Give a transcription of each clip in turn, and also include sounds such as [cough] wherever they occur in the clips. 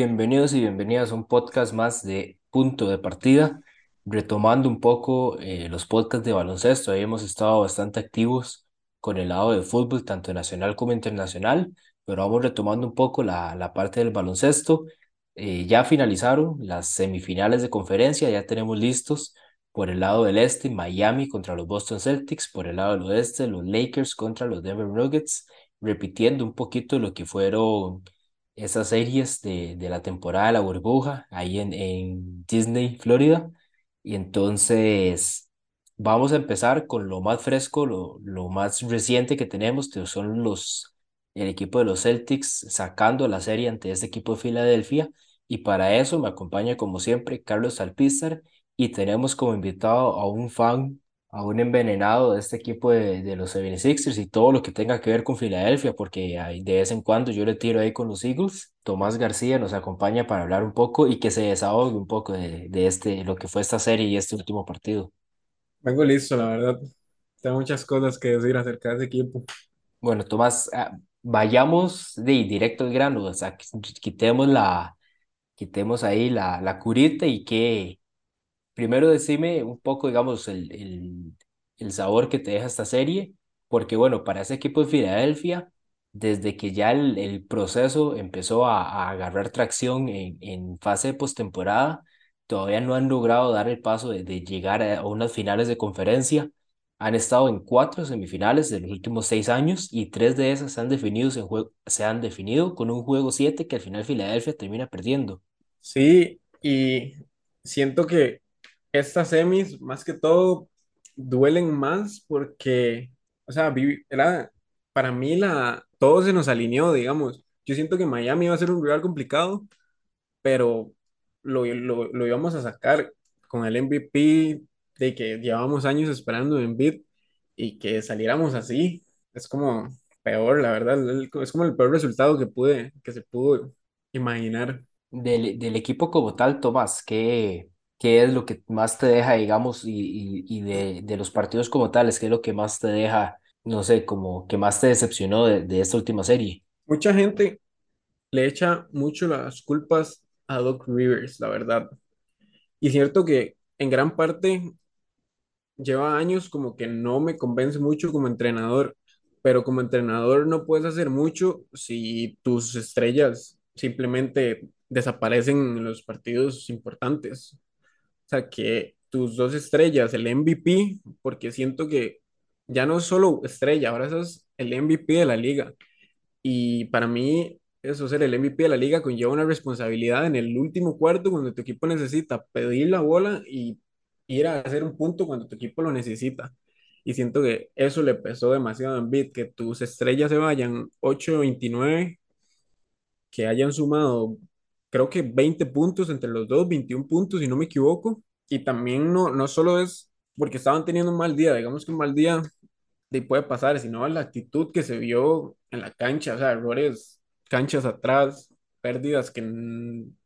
Bienvenidos y bienvenidas a un podcast más de Punto de Partida, retomando un poco eh, los podcasts de baloncesto. Ahí hemos estado bastante activos con el lado de fútbol, tanto nacional como internacional, pero vamos retomando un poco la, la parte del baloncesto. Eh, ya finalizaron las semifinales de conferencia, ya tenemos listos por el lado del este, Miami contra los Boston Celtics, por el lado del oeste, los Lakers contra los Denver Nuggets, repitiendo un poquito lo que fueron esas series de, de la temporada de la burbuja ahí en, en Disney, Florida. Y entonces vamos a empezar con lo más fresco, lo, lo más reciente que tenemos, que son los, el equipo de los Celtics sacando la serie ante este equipo de Filadelfia. Y para eso me acompaña como siempre Carlos Alpizar y tenemos como invitado a un fan a un envenenado de este equipo de, de los 76ers y todo lo que tenga que ver con Filadelfia, porque hay, de vez en cuando yo le tiro ahí con los Eagles. Tomás García nos acompaña para hablar un poco y que se desahogue un poco de, de este, lo que fue esta serie y este último partido. Vengo listo, la verdad. Tengo muchas cosas que decir acerca de ese equipo. Bueno, Tomás, ah, vayamos de directo al grano, o sea, qu- quitemos la, quitemos ahí la, la curita y que Primero decime un poco, digamos, el, el, sabor que te deja esta serie, porque bueno, para ese equipo de Filadelfia, desde que ya el, el proceso empezó a, a agarrar tracción en, en fase de postemporada, todavía no han logrado dar el paso de, de llegar a, unas finales de conferencia. Han estado en cuatro semifinales de los últimos seis años y tres de esas se han se han definido con un juego siete que al final Filadelfia termina perdiendo. Sí, y siento que estas semis, más que todo, duelen más porque, o sea, era, para mí la, todo se nos alineó, digamos. Yo siento que Miami iba a ser un rival complicado, pero lo, lo, lo íbamos a sacar con el MVP de que llevábamos años esperando en Embiid y que saliéramos así. Es como peor, la verdad. Es como el peor resultado que pude, que se pudo imaginar. Del, del equipo como tal, Tomás, ¿qué, qué es lo que más te deja, digamos, y, y, y de, de los partidos como tales, qué es lo que más te deja, no sé, como que más te decepcionó de, de esta última serie? Mucha gente le echa mucho las culpas a Doc Rivers, la verdad. Y cierto que en gran parte lleva años como que no me convence mucho como entrenador, pero como entrenador no puedes hacer mucho si tus estrellas simplemente desaparecen en los partidos importantes. Que tus dos estrellas, el MVP, porque siento que ya no es solo estrella, ahora sos el MVP de la liga. Y para mí, eso ser el MVP de la liga conlleva una responsabilidad en el último cuarto cuando tu equipo necesita pedir la bola y ir a hacer un punto cuando tu equipo lo necesita. Y siento que eso le pesó demasiado a Embiid, que tus estrellas se vayan 8-29, que hayan sumado, creo que 20 puntos entre los dos, 21 puntos, si no me equivoco. Y también no, no solo es porque estaban teniendo un mal día, digamos que un mal día de puede pasar, sino la actitud que se vio en la cancha, o sea, errores, canchas atrás, pérdidas que en,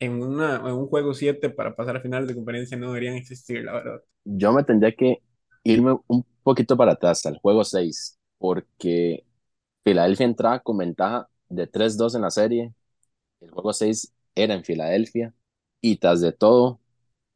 en una, en un juego 7 para pasar a finales de conferencia no deberían existir, la verdad. Yo me tendría que irme un poquito para atrás, al juego 6 porque Filadelfia entraba con ventaja de tres dos en la serie. El juego 6 era en Filadelfia y tras de todo,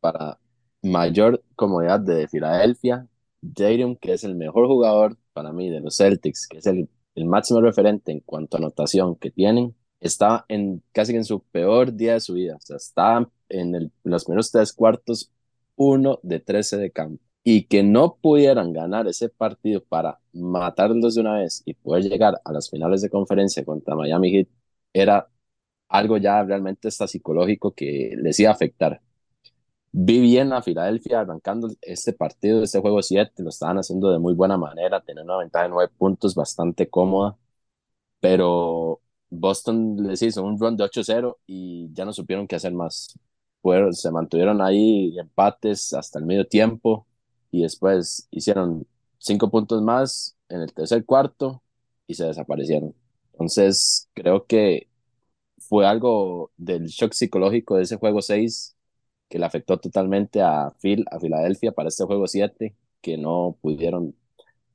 para mayor comodidad de Filadelfia, Tatum, que es el mejor jugador para mí de los Celtics, que es el, el máximo referente en cuanto a anotación que tienen, está en casi en su peor día de su vida. O sea, está en el, los primeros tres cuartos, uno de 13 de campo. Y que no pudieran ganar ese partido para matarlos de una vez y poder llegar a las finales de conferencia contra Miami Heat era algo ya realmente hasta psicológico que les iba a afectar. Vi bien a Filadelfia arrancando este partido, este juego 7, lo estaban haciendo de muy buena manera, teniendo una ventaja de 9 puntos bastante cómoda, pero Boston les hizo un run de 8-0 y ya no supieron qué hacer más. Fueron, se mantuvieron ahí empates hasta el medio tiempo y después hicieron 5 puntos más en el tercer cuarto y se desaparecieron. Entonces, creo que fue algo del shock psicológico de ese juego 6 que le afectó totalmente a Phil, a Filadelfia para este juego 7 que no pudieron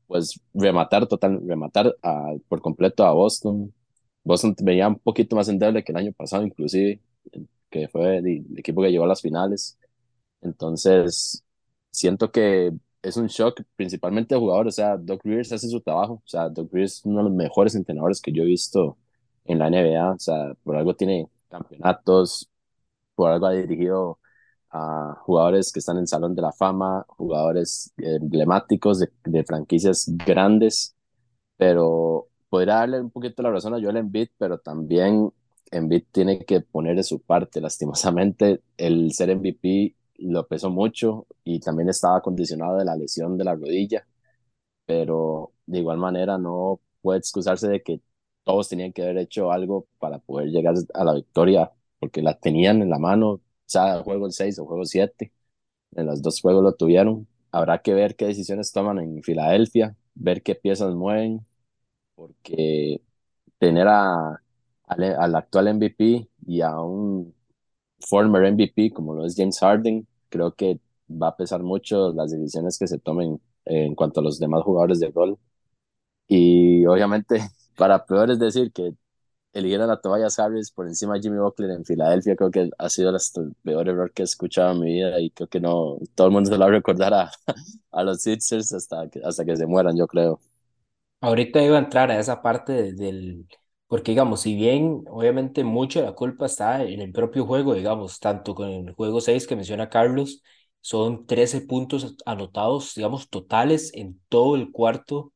pues rematar total, rematar por completo a Boston Boston venía un poquito más endeble que el año pasado, inclusive, que fue el, el equipo que llegó a las finales. Entonces, siento que es un shock principalmente de jugadores. O sea, Doc Rivers hace su trabajo. O sea, Doc Rivers es uno de los mejores entrenadores que yo he visto en la NBA. O sea, por algo tiene campeonatos, por algo ha dirigido a jugadores que están en Salón de la Fama, jugadores emblemáticos de, de franquicias grandes, pero podría darle un poquito la razón a Joel Embiid, pero también Embiid tiene que poner de su parte. Lastimosamente, el ser MVP lo pesó mucho y también estaba condicionado de la lesión de la rodilla, pero de igual manera no puede excusarse de que todos tenían que haber hecho algo para poder llegar a la victoria, porque la tenían en la mano, sea juego el 6 o juego 7, en los dos juegos lo tuvieron. Habrá que ver qué decisiones toman en Filadelfia, ver qué piezas mueven, porque tener a, al actual MVP y a un former MVP como lo es James Harden, creo que va a pesar mucho las decisiones que se tomen en cuanto a los demás jugadores de rol. Y obviamente, para peor es decir que eligieron a Tobias Harris por encima de Jimmy Butler en Filadelfia, creo que ha sido el peor error que he escuchado en mi vida y creo que no, todo el mundo se lo va a recordar a, [laughs] a los Sixers hasta que, hasta que se mueran, yo creo. Ahorita iba a entrar a esa parte del, porque digamos, si bien obviamente mucho de la culpa está en el propio juego, digamos, tanto con el juego 6 que menciona Carlos, son 13 puntos anotados, digamos, totales en todo el cuarto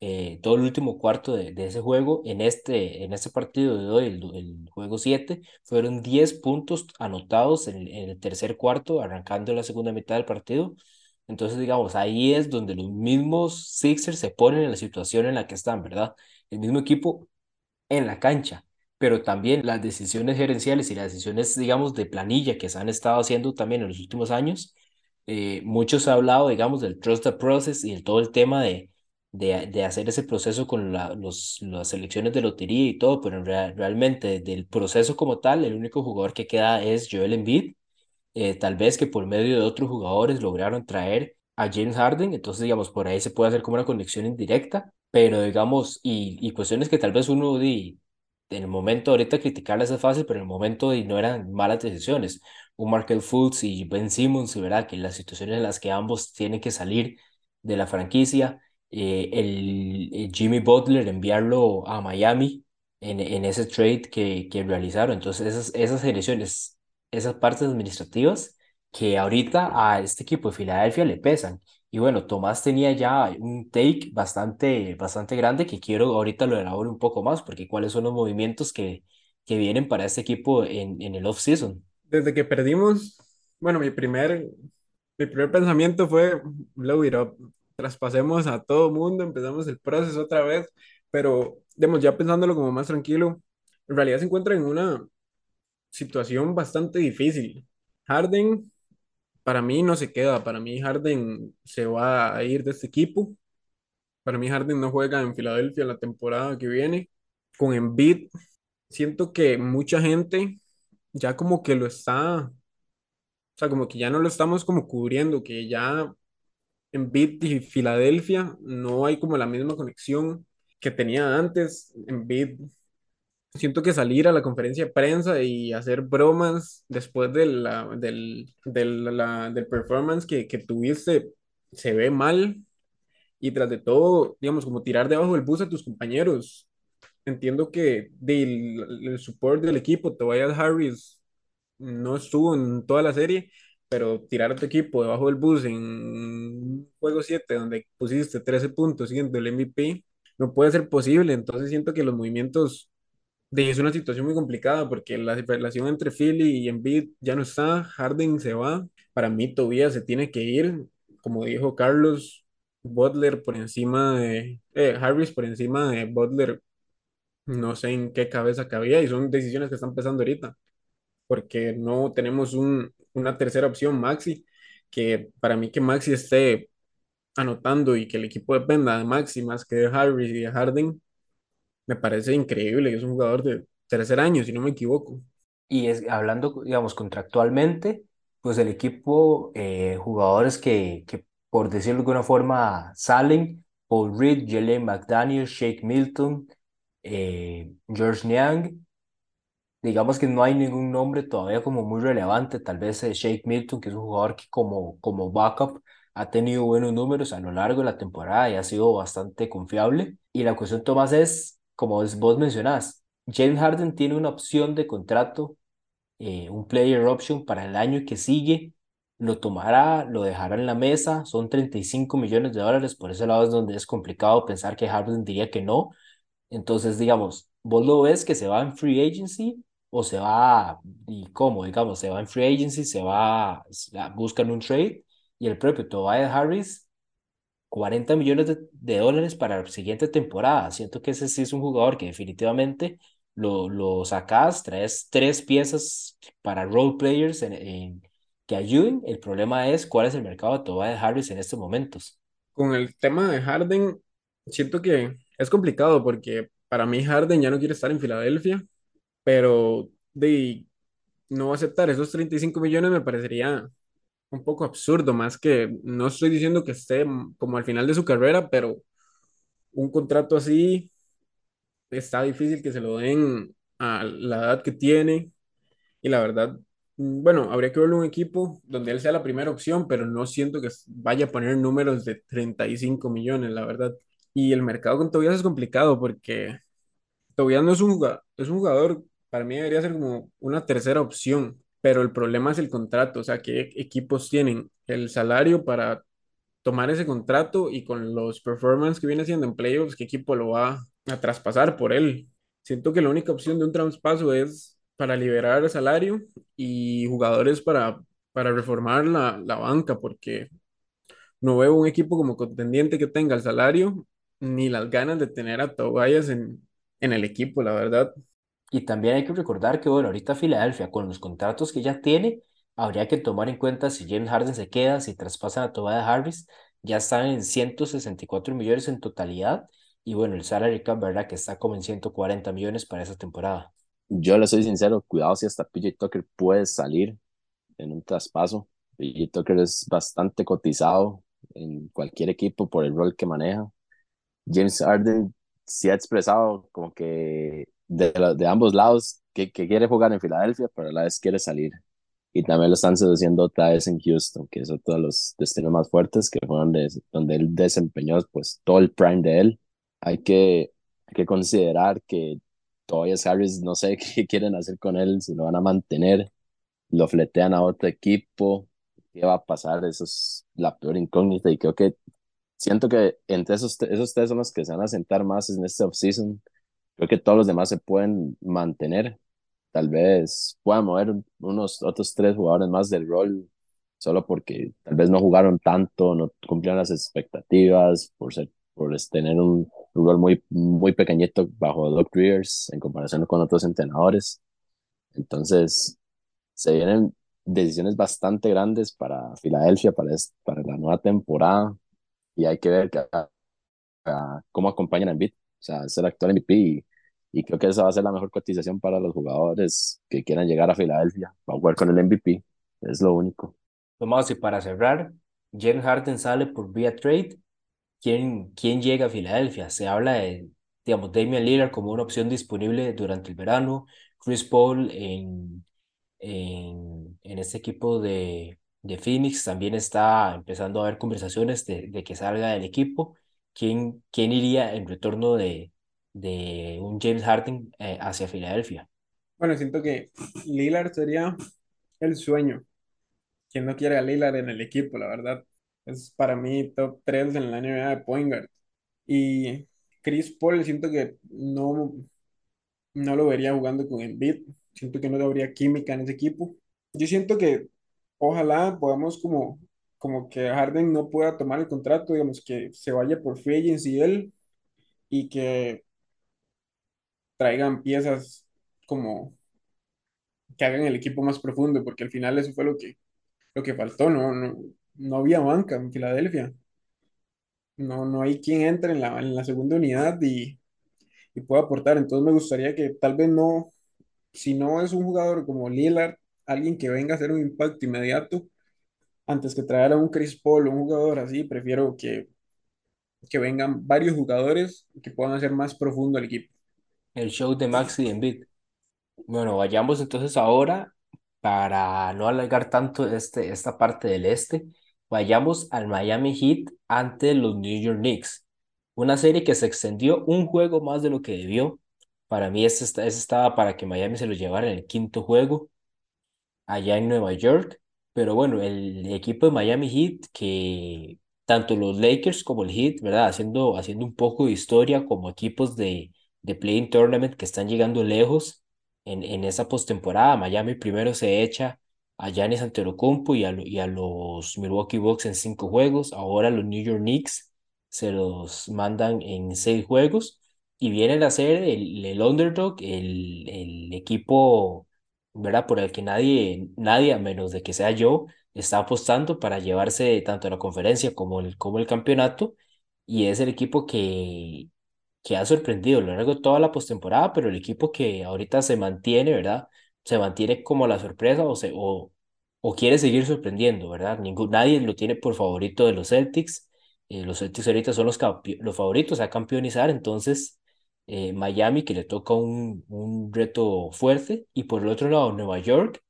eh, todo el último cuarto de, de, ese juego. En este, en este partido de hoy, el, el juego 7, fueron 10 puntos anotados en, en, el tercer cuarto, arrancando la segunda mitad del partido. Entonces, digamos, ahí es donde los mismos Sixers se ponen en la situación en la que están, ¿verdad? El mismo equipo en la cancha, pero también las decisiones gerenciales y las decisiones, digamos, de planilla que se han estado haciendo también en los últimos años. Eh, muchos han hablado, digamos, del trust the process y de todo el tema de, de, de hacer ese proceso con la, los, las selecciones de lotería y todo, pero real, realmente del proceso como tal, el único jugador que queda es Joel Embiid. Eh, tal vez que por medio de otros jugadores lograron traer a James Harden, entonces digamos por ahí se puede hacer como una conexión indirecta, pero digamos, y, y cuestiones que tal vez uno di, en el momento ahorita criticarlas es fácil, pero en el momento di, no eran malas decisiones. Un Markel Fultz y Ben Simmons, ¿verdad? Que las situaciones en las que ambos tienen que salir de la franquicia, eh, el, el, Jimmy Butler, enviarlo a Miami en, en ese trade que, que realizaron. Entonces, esas, esas elecciones, esas partes administrativas que ahorita a este equipo de Filadelfia le pesan. Y bueno, Tomás tenía ya un take bastante, bastante grande que quiero ahorita lo elabore un poco más, porque cuáles son los movimientos que, que vienen para este equipo en, en el off-season. Desde que perdimos, bueno, mi primer, mi primer pensamiento fue blow it up traspasemos a todo mundo, empezamos el proceso otra vez, pero, digamos, ya pensándolo como más tranquilo, en realidad se encuentra en una situación bastante difícil. Harden, para mí no se queda, para mí Harden se va a ir de este equipo, para mí Harden no juega en Filadelfia la temporada que viene, con Embiid, siento que mucha gente ya como que lo está, o sea, como que ya no lo estamos como cubriendo, que ya en Beat y Filadelfia no hay como la misma conexión que tenía antes. En Beat siento que salir a la conferencia de prensa y hacer bromas después de la, del, del, la, del performance que, que tuviste se ve mal y tras de todo, digamos, como tirar debajo del bus a tus compañeros. Entiendo que del el support del equipo, Tobias Harris no estuvo en toda la serie, pero tirar a tu equipo debajo del bus en juego 7 donde pusiste 13 puntos siendo el MVP, no puede ser posible. Entonces siento que los movimientos de es una situación muy complicada porque la relación entre Philly y Embiid ya no está, Harden se va, para mí todavía se tiene que ir, como dijo Carlos, Butler por encima de eh, Harris por encima de Butler, no sé en qué cabeza cabía y son decisiones que están empezando ahorita porque no tenemos un, una tercera opción, Maxi, que para mí que Maxi esté anotando y que el equipo dependa de Maxi más que de Harris y de Harden, me parece increíble. Es un jugador de tercer año, si no me equivoco. Y es, hablando, digamos, contractualmente, pues el equipo, eh, jugadores que, que, por decirlo de alguna forma, salen, Paul Reed, Jalen McDaniel, Shake Milton, eh, George Niang, digamos que no hay ningún nombre todavía como muy relevante, tal vez eh, Shake Milton, que es un jugador que como, como backup ha tenido buenos números a lo largo de la temporada y ha sido bastante confiable. Y la cuestión, Tomás, es, como vos mencionás, James Harden tiene una opción de contrato, eh, un player option para el año que sigue, lo tomará, lo dejará en la mesa, son 35 millones de dólares, por ese lado es donde es complicado pensar que Harden diría que no. Entonces, digamos, vos lo ves que se va en free agency o se va, y cómo, digamos, se va en free agency, se va, buscan un trade y el propio Tobias Harris 40 millones de, de, dólares para la siguiente temporada. Siento que ese sí es un jugador que definitivamente lo, lo sacas, traes tres piezas para role players en, en, que ayuden. El problema es cuál es el mercado de Tobias Harris en estos momentos. Con el tema de Harden, siento que es complicado porque para mí Harden ya no quiere estar en Filadelfia, pero de no aceptar esos 35 millones me parecería un poco absurdo, más que no estoy diciendo que esté como al final de su carrera, pero un contrato así está difícil que se lo den a la edad que tiene y la verdad, bueno, habría que verlo un equipo donde él sea la primera opción, pero no siento que vaya a poner números de 35 millones, la verdad. Y el mercado con Tobias es complicado porque Tobias no es un jugador, es un jugador, para mí debería ser como una tercera opción, pero el problema es el contrato, o sea, qué equipos tienen el salario para tomar ese contrato y con los performance que viene haciendo en playoffs, qué equipo lo va a traspasar por él. Siento que la única opción de un traspaso es para liberar el salario y jugadores para, para reformar la, la banca, porque no veo un equipo como contendiente que tenga el salario ni las ganas de tener a Tobias en, en el equipo, la verdad. Y también hay que recordar que, bueno, ahorita Filadelfia, con los contratos que ya tiene, habría que tomar en cuenta si James Harden se queda, si traspasan a Tobias Harris, ya están en 164 millones en totalidad. Y bueno, el salary cap, ¿verdad? Que está como en 140 millones para esa temporada. Yo le soy sincero, cuidado si hasta PJ Tucker puede salir en un traspaso. PJ Tucker es bastante cotizado en cualquier equipo por el rol que maneja. James Harden sí ha expresado como que de, de ambos lados que, que, quiere jugar en Filadelfia, pero a la vez quiere salir. Y también lo están seduciendo otra vez en Houston, que otro de los destinos más fuertes que fueron de, donde él desempeñó pues todo el prime de él. Hay que, hay que considerar que todavía Harris no sé [laughs] qué quieren hacer con él, si lo van a mantener, lo fletean a otro equipo, qué va a pasar, eso es la peor incógnita y creo que siento que entre esos, esos tres son los que se van a sentar más en este offseason. Creo que todos los demás se pueden mantener. Tal vez puedan mover unos otros tres jugadores más del rol, solo porque tal vez no jugaron tanto, no cumplieron las expectativas, por, ser, por tener un, un rol muy, muy pequeñito bajo Doc Rivers en comparación con otros entrenadores. Entonces, se vienen decisiones bastante grandes para Filadelfia, para, para la nueva temporada y hay que ver que, cómo acompañan a Embiid, o sea, es el actual MVP y, creo que esa va a ser la mejor cotización para los jugadores que quieran llegar a Filadelfia, va a jugar con el MVP, es lo único. Tomás, y para cerrar, James Harden sale por vía trade, ¿quién, quién llega a Filadelfia? Se habla de, digamos, Damian Lillard como una opción disponible durante el verano, Chris Paul en, en, en este equipo de, de Phoenix también está empezando a haber conversaciones de, que salga del equipo. ¿Quién, quién iría en retorno de, de un James Harden eh, hacia Filadelfia? Bueno, siento que Lillard sería el sueño. Quien no quiere a Lillard en el equipo, la verdad. Es para mí top 3 en la NBA de point guard. Y Chris Paul siento que no, no lo vería jugando con Embiid. Siento que no habría química en ese equipo. Yo siento que ojalá podamos como, como que Harden no pueda tomar el contrato, digamos, que se vaya por free agency él y que traigan piezas como que hagan el equipo más profundo, porque al final eso fue lo que, lo que faltó, no, no, no había banca en Filadelfia. No, no hay quien entre en la, en la segunda unidad y, y pueda aportar. Entonces me gustaría que tal vez no, si no es un jugador como Lillard, alguien que venga a hacer un impacto inmediato, antes que traer a un Chris Paul un jugador así, prefiero que, que vengan varios jugadores que puedan hacer más profundo el equipo. El show de Maxi Embiid. Bueno, vayamos entonces ahora, para no alargar tanto este, esta parte del este, vayamos al Miami Heat ante los New York Knicks. Una serie que se extendió un juego más de lo que debió. Para mí, ese, ese estaba para que Miami se lo llevara en el quinto juego allá en Nueva York. Pero bueno, el equipo de Miami Heat, que tanto los Lakers como el Heat, ¿verdad? Haciendo, haciendo un poco de historia como equipos de, de Play-in Tournament que están llegando lejos en, en esa postemporada. Miami primero se echa a Giannis Antetokounmpo y a, y a los Milwaukee Bucks en cinco juegos. Ahora los New York Knicks se los mandan en seis juegos. Y vienen a ser el, el underdog, el, el equipo ¿verdad? Por el que nadie, nadie, a menos de que sea yo, está apostando para llevarse tanto la conferencia como el, como el campeonato. Y es el equipo que, que ha sorprendido a lo largo de toda la postemporada, pero el equipo que ahorita se mantiene, ¿verdad? Se mantiene como la sorpresa o, se, o, o quiere seguir sorprendiendo, ¿verdad? Ningún, nadie lo tiene por favorito de los Celtics. Eh, los Celtics ahorita son los, los favoritos a campeonizar, entonces eh, Miami, que le toca un, un reto fuerte, y por el otro lado, Nueva York,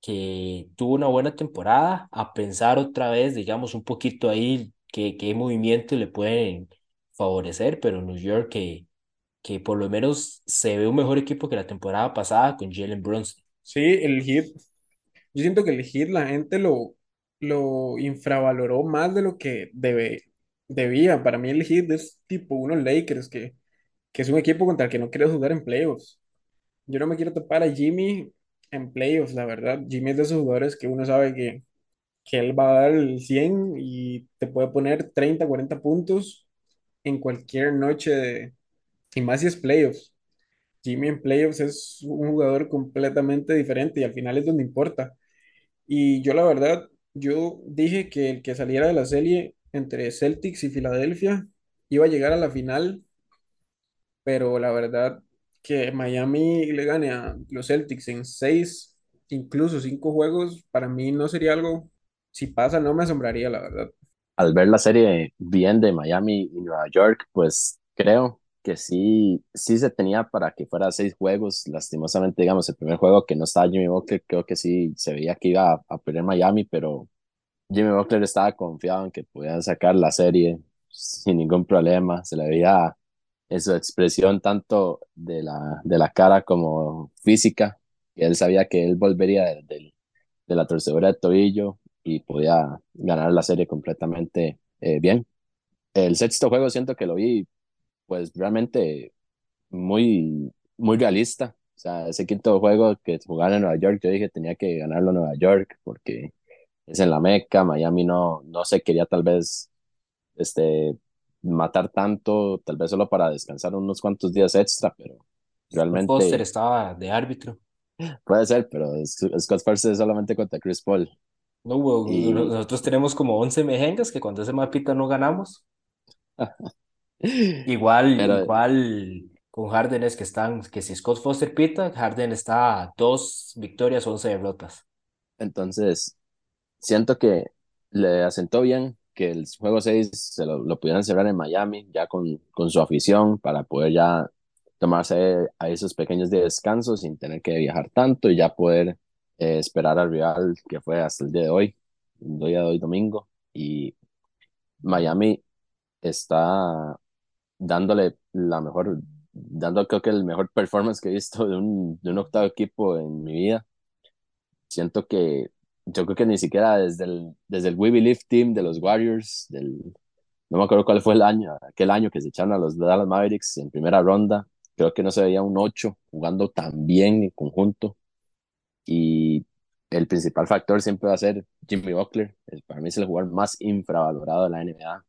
que tuvo una buena temporada, a pensar otra vez, digamos, un poquito ahí qué, qué movimientos le pueden favorecer, pero New York que, que por lo menos se ve un mejor equipo que la temporada pasada con Jalen Brunson. Sí, el Heat, yo siento que el Heat la gente lo, lo infravaloró más de lo que debe, debía. Para mí el Heat es tipo unos Lakers, que, que es un equipo contra el que no quieres jugar en playoffs. Yo no me quiero topar a Jimmy en playoffs, la verdad. Jimmy es de esos jugadores que uno sabe que, que él va a dar el 100 y te puede poner 30 40 puntos en cualquier noche de, y más si es playoffs. Jimmy en playoffs es un jugador completamente diferente y al final es donde importa. Y yo la verdad, yo dije que el que saliera de la serie entre Celtics y Filadelfia iba a llegar a la final, pero la verdad que Miami le gane a los Celtics en seis, incluso cinco juegos, para mí no sería algo, si pasa no me asombraría, la verdad. Al ver la serie bien de Miami y Nueva York, pues creo que sí, sí se tenía para que fuera seis juegos. Lastimosamente, digamos, el primer juego que no estaba Jimmy Butler, creo que sí se veía que iba a, a perder Miami, pero Jimmy Butler estaba confiado en que podían sacar la serie sin ningún problema. Se le veía en su expresión tanto de la, de la cara como física, él sabía que él volvería de, de- la torcedura de tobillo y podía ganar la serie completamente eh, bien. El sexto juego siento que lo vi pues realmente muy, muy realista. O sea, ese quinto juego que jugaron en Nueva York, yo dije tenía que ganarlo Nueva York porque es en la Meca, Miami no, no se quería tal vez este, matar tanto, tal vez solo para descansar unos cuantos días extra, pero Scott Foster realmente estaba de árbitro. puede ser, pero Sc- Scott es solamente contra Chris Paul. No, hubo- Y, nosotros tenemos como 11 mejengas que cuando ese mapita no ganamos. [laughs] Igual, pero igual con Harden es que están, que si Scott Foster pita, Harden está a dos victorias, 11 derrotas. entonces siento que le asentó bien que el juego 6 se lo, lo pudieran cerrar en Miami, ya con, con su afición, para poder ya tomarse a esos pequeños de descanso sin tener que viajar tanto y ya poder eh, esperar al rival que fue hasta el día de hoy, el día de hoy domingo. Y Miami está dándole la mejor, dando creo que el mejor performance que he visto de un, de un octavo equipo en mi vida. Siento que yo creo que ni siquiera desde el, desde el We Believe Team de los Warriors, del, no me acuerdo cuál fue el año, aquel año que se echaron a los Dallas Mavericks en primera ronda, creo que no se veía un 8 jugando tan bien en conjunto. Y el principal factor siempre va a ser Jimmy Butler. El- Para mí es el jugador más infravalorado de la NBA.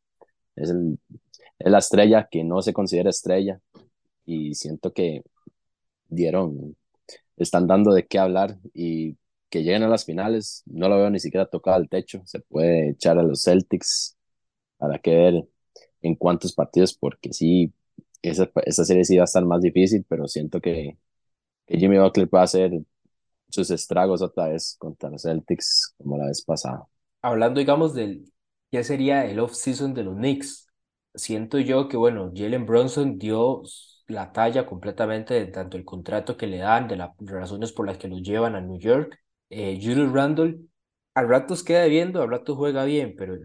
Es, el, es la estrella que no se considera estrella. Y siento que dieron, están dando de qué hablar y que lleguen a las finales. No lo veo ni siquiera tocado al techo. Se puede echar a los Celtics. Habrá que ver en cuántos partidos, porque sí, esa, esa serie sí va a estar más difícil, pero siento que, que Jimmy Butler va a hacer sus estragos otra vez contra los Celtics como la vez pasada. Hablando, digamos, del qué sería el off-season de los Knicks, siento yo que, bueno, Jalen Brunson dio la talla completamente de tanto el contrato que le dan, de las razones por las que lo llevan a New York. Eh, Julius Randle a ratos queda viendo, a ratos juega bien, pero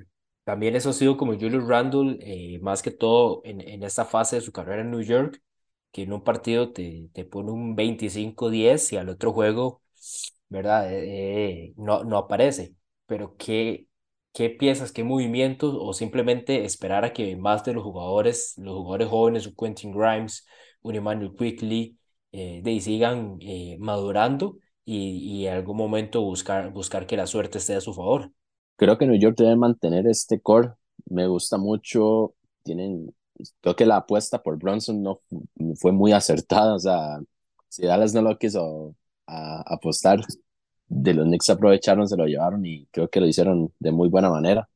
también eso ha sido como Julius Randle, eh, más que todo en, en esta fase de su carrera en New York, que en un partido te, te pone un 25-10 y al otro juego, ¿verdad? Eh, eh, no, no aparece. Pero ¿qué, qué piezas, qué movimientos o simplemente esperar a que más de los jugadores, los jugadores jóvenes, Quentin Grimes, un Emmanuel Quickly, eh, de, sigan eh, madurando y, y en algún momento buscar, buscar que la suerte esté a su favor. Creo que New York debe mantener este core. Me gusta mucho. Tienen, creo que la apuesta por Bronson no fue muy acertada. O sea, si Dallas no lo quiso a, apostar, de los Knicks aprovecharon, se lo llevaron y creo que lo hicieron de muy buena manera.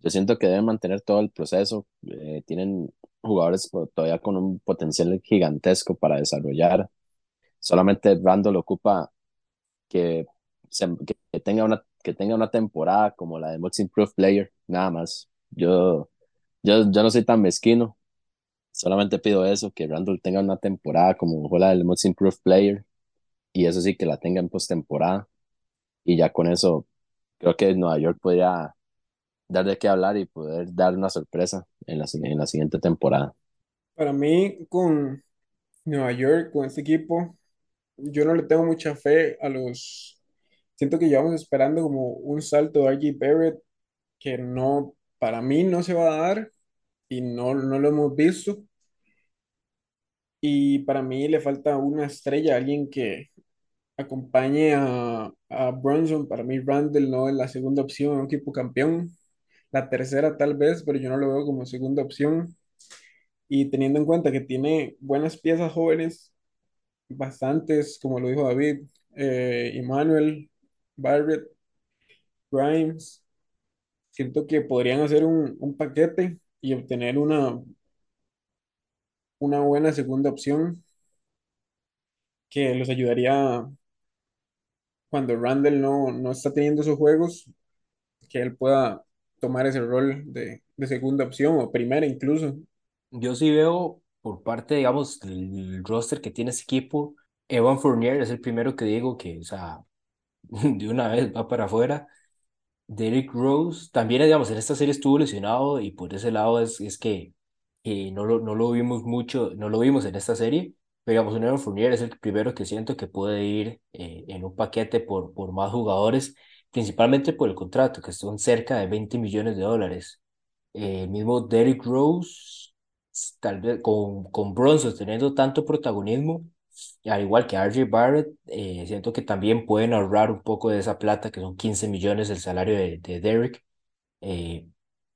Yo siento que deben mantener todo el proceso. Eh, tienen jugadores todavía con un potencial gigantesco para desarrollar. Solamente Randall ocupa que, se, que, tenga una, que tenga una temporada como la de Most Improved Player, nada más. Yo, yo, yo no soy tan mezquino. Solamente pido eso, que Randall tenga una temporada como la del Most Improved Player y eso sí que la tenga en postemporada y ya con eso creo que Nueva York podría dar de qué hablar y poder dar una sorpresa en la, en la siguiente temporada. Para mí, con Nueva York, con este equipo, yo no le tengo mucha fe a los... Siento que llevamos esperando como un salto de R.J. Barrett que no, para mí no se va a dar y no, no lo hemos visto. Y para mí le falta una estrella, alguien que acompañe a, a Brunson. Para mí Randall no es la segunda opción un equipo campeón. La tercera tal vez, pero yo no lo veo como segunda opción. Y teniendo en cuenta que tiene buenas piezas jóvenes, bastantes, como lo dijo David, eh, Emmanuel, Barrett, Grimes, siento que podrían hacer un, un paquete y obtener una, una buena segunda opción que los ayudaría cuando Randall no, no está teniendo esos juegos, que él pueda tomar ese rol de, de segunda opción o primera incluso. Yo sí veo por parte, digamos, del roster que tiene ese equipo, Evan Fournier es el primero que digo que, o sea, [laughs] de una vez va para afuera. Derrick Rose también, digamos, en esta serie estuvo lesionado y por ese lado es, es que, que no, lo, no lo vimos mucho, no lo vimos en esta serie, pero digamos, un Evan Fournier es el primero que siento que puede ir eh, en un paquete por, por más jugadores, principalmente por el contrato, que son cerca de 20 millones de dólares. Eh, el mismo Derrick Rose, tal vez con, con Bronson teniendo tanto protagonismo, al igual que RJ Barrett, eh, siento que también pueden ahorrar un poco de esa plata, que son 15 millones el salario de, de Derrick. Eh,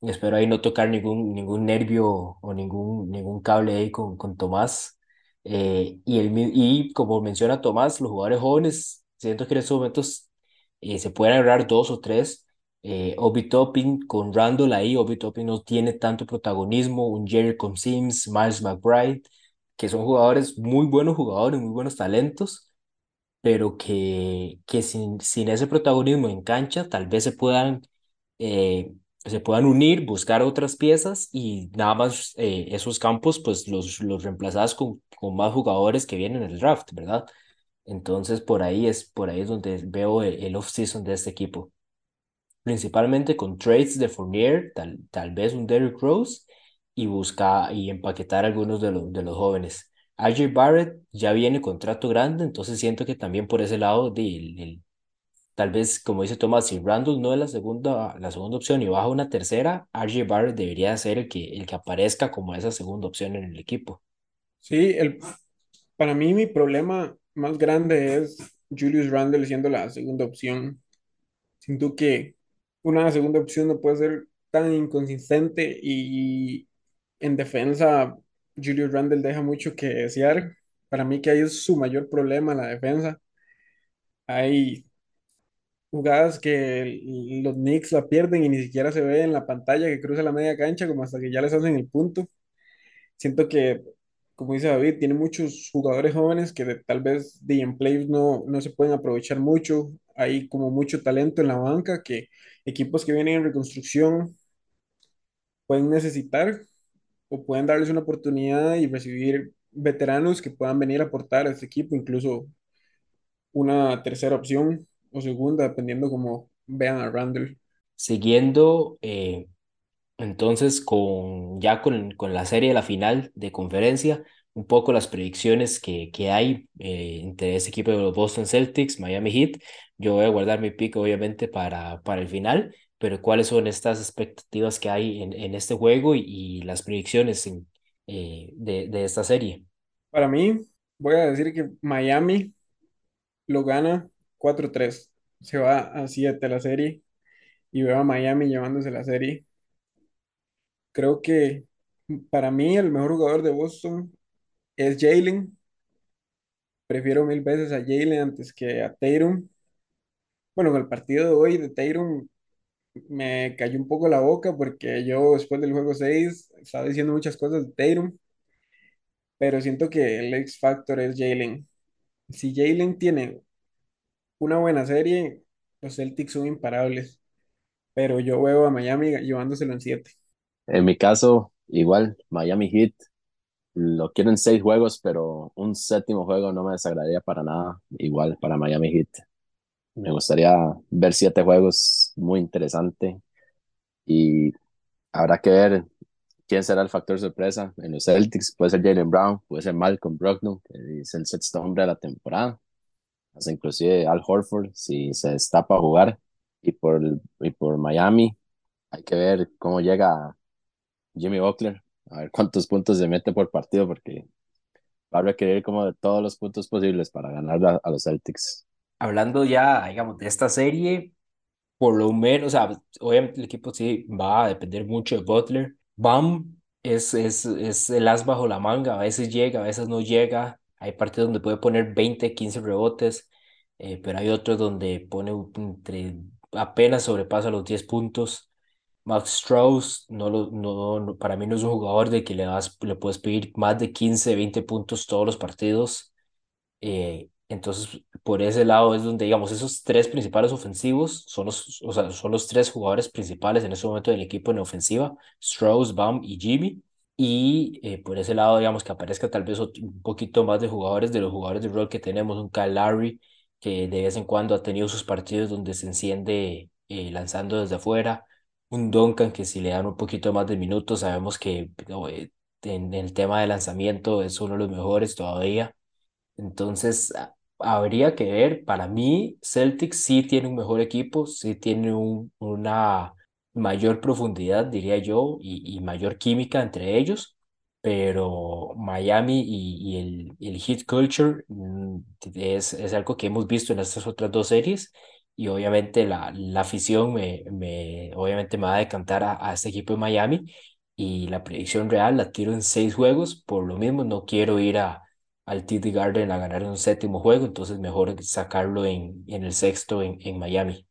espero ahí no tocar ningún, ningún nervio o ningún, ningún cable ahí con, con Tomás. Eh, y, el, y como menciona Tomás, los jugadores jóvenes, siento que en estos momentos eh, se pueden ahorrar dos o tres. Eh, Obi con Randall ahí, Obi Topping no tiene tanto protagonismo, un Jerry Sims, Miles McBride, que son jugadores muy buenos jugadores, muy buenos talentos, pero que, que sin, sin ese protagonismo en cancha tal vez se puedan, eh, se puedan unir, buscar otras piezas y nada más eh, esos campos pues los, los reemplazadas con, con más jugadores que vienen en el draft, ¿verdad? Entonces por ahí es, por ahí es donde veo el, el off-season de este equipo principalmente con trades de Fournier, tal, tal vez un Derrick Rose, y buscar y empaquetar algunos de los, de los jóvenes. RJ Barrett ya viene contrato grande, entonces siento que también por ese lado, de, tal vez, como dice Tomás, si Randall no es la segunda, la segunda opción y baja una tercera, RJ Barrett debería ser el que, el que aparezca como esa segunda opción en el equipo. Sí, el, para mí mi problema más grande es Julius Randle siendo la segunda opción. Siento que una segunda opción no puede ser tan inconsistente y en defensa Julius Randle deja mucho que desear. Para mí que ahí es su mayor problema en la defensa. Hay jugadas que los Knicks la pierden y ni siquiera se ve en la pantalla que cruza la media cancha como hasta que ya les hacen el punto. Siento que, como dice David, tiene muchos jugadores jóvenes que de- tal vez de en playoffs no, no se pueden aprovechar mucho. Hay como mucho talento en la banca que equipos que vienen en reconstrucción pueden necesitar o pueden darles una oportunidad y recibir veteranos que puedan venir a aportar a este equipo, incluso una tercera opción o segunda, dependiendo como vean a Randall. Siguiendo eh, entonces con ya con, con la serie de la final de conferencia, un poco las predicciones que, que hay eh, entre ese equipo de los Boston Celtics, Miami Heat. Yo voy a guardar mi pick obviamente para, para el final, pero ¿cuáles son estas expectativas que hay en, en este juego y, y las predicciones en, eh, de, de esta serie? Para mí, voy a decir que Miami lo gana 4-3. Se va a 7 la serie y veo a Miami llevándose la serie. Creo que para mí el mejor jugador de Boston es Jalen. Prefiero mil veces a Jalen antes que a Tatum. Bueno, con el partido de hoy de Tatum me cayó un poco la boca porque yo después del juego 6 estaba diciendo muchas cosas de Tatum, pero siento que el X Factor es Jalen. Si Jalen tiene una buena serie, los Celtics son imparables, pero yo veo a Miami llevándoselo en 7. En mi caso, igual, Miami Heat, lo quiero en seis juegos, pero un séptimo juego no me desagradaría para nada, igual para Miami Heat. Me gustaría ver siete juegos, muy interesante, y habrá que ver quién será el factor sorpresa en los Celtics. Puede ser Jalen Brown, puede ser Malcolm Brogdon, que es el sexto hombre de la temporada, hasta inclusive Al Horford, si se destapa a jugar. Y por, y por Miami, hay que ver cómo llega Jimmy Butler, a ver cuántos puntos se mete por partido, porque va a requerir como de todos los puntos posibles para ganar a, los Celtics. Hablando ya, digamos, de esta serie, por lo menos, o sea, obviamente el equipo sí va a depender mucho de Butler. Bam es, es, es el as bajo la manga, a veces llega, a veces no llega. Hay partidos donde puede poner 20, 15 rebotes, eh, pero hay otros donde pone entre apenas sobrepasa los 10 puntos. Max Strauss no lo, no, para mí no es un jugador de que le, das, le puedes pedir más de 15, 20 puntos todos los partidos. Eh, entonces, por ese lado es donde, digamos, esos tres principales ofensivos son los, o sea, son los tres jugadores principales en ese momento del equipo en ofensiva, Strauss, Bam y Jimmy. Y eh, por ese lado, digamos, que aparezca tal vez un poquito más de jugadores, de los jugadores de rol que tenemos, un Kyle Larry, que de vez en cuando ha tenido sus partidos donde se enciende eh, lanzando desde afuera, un Duncan que si le dan un poquito más de minutos, sabemos que eh, en el tema de lanzamiento es uno de los mejores todavía. Entonces, habría que ver, para mí, Celtics sí tiene un mejor equipo, sí tiene un, una mayor profundidad, diría yo, y, y mayor química entre ellos, pero Miami y, y el, el Heat Culture mm, es, es algo que hemos visto en estas otras dos series y obviamente la, la afición me, me, obviamente me va a decantar a, a este equipo de Miami y la predicción real la tiro en seis juegos, por lo mismo no quiero ir a, al TD Garden a ganar un séptimo juego, entonces mejor sacarlo en, en el sexto en, en Miami.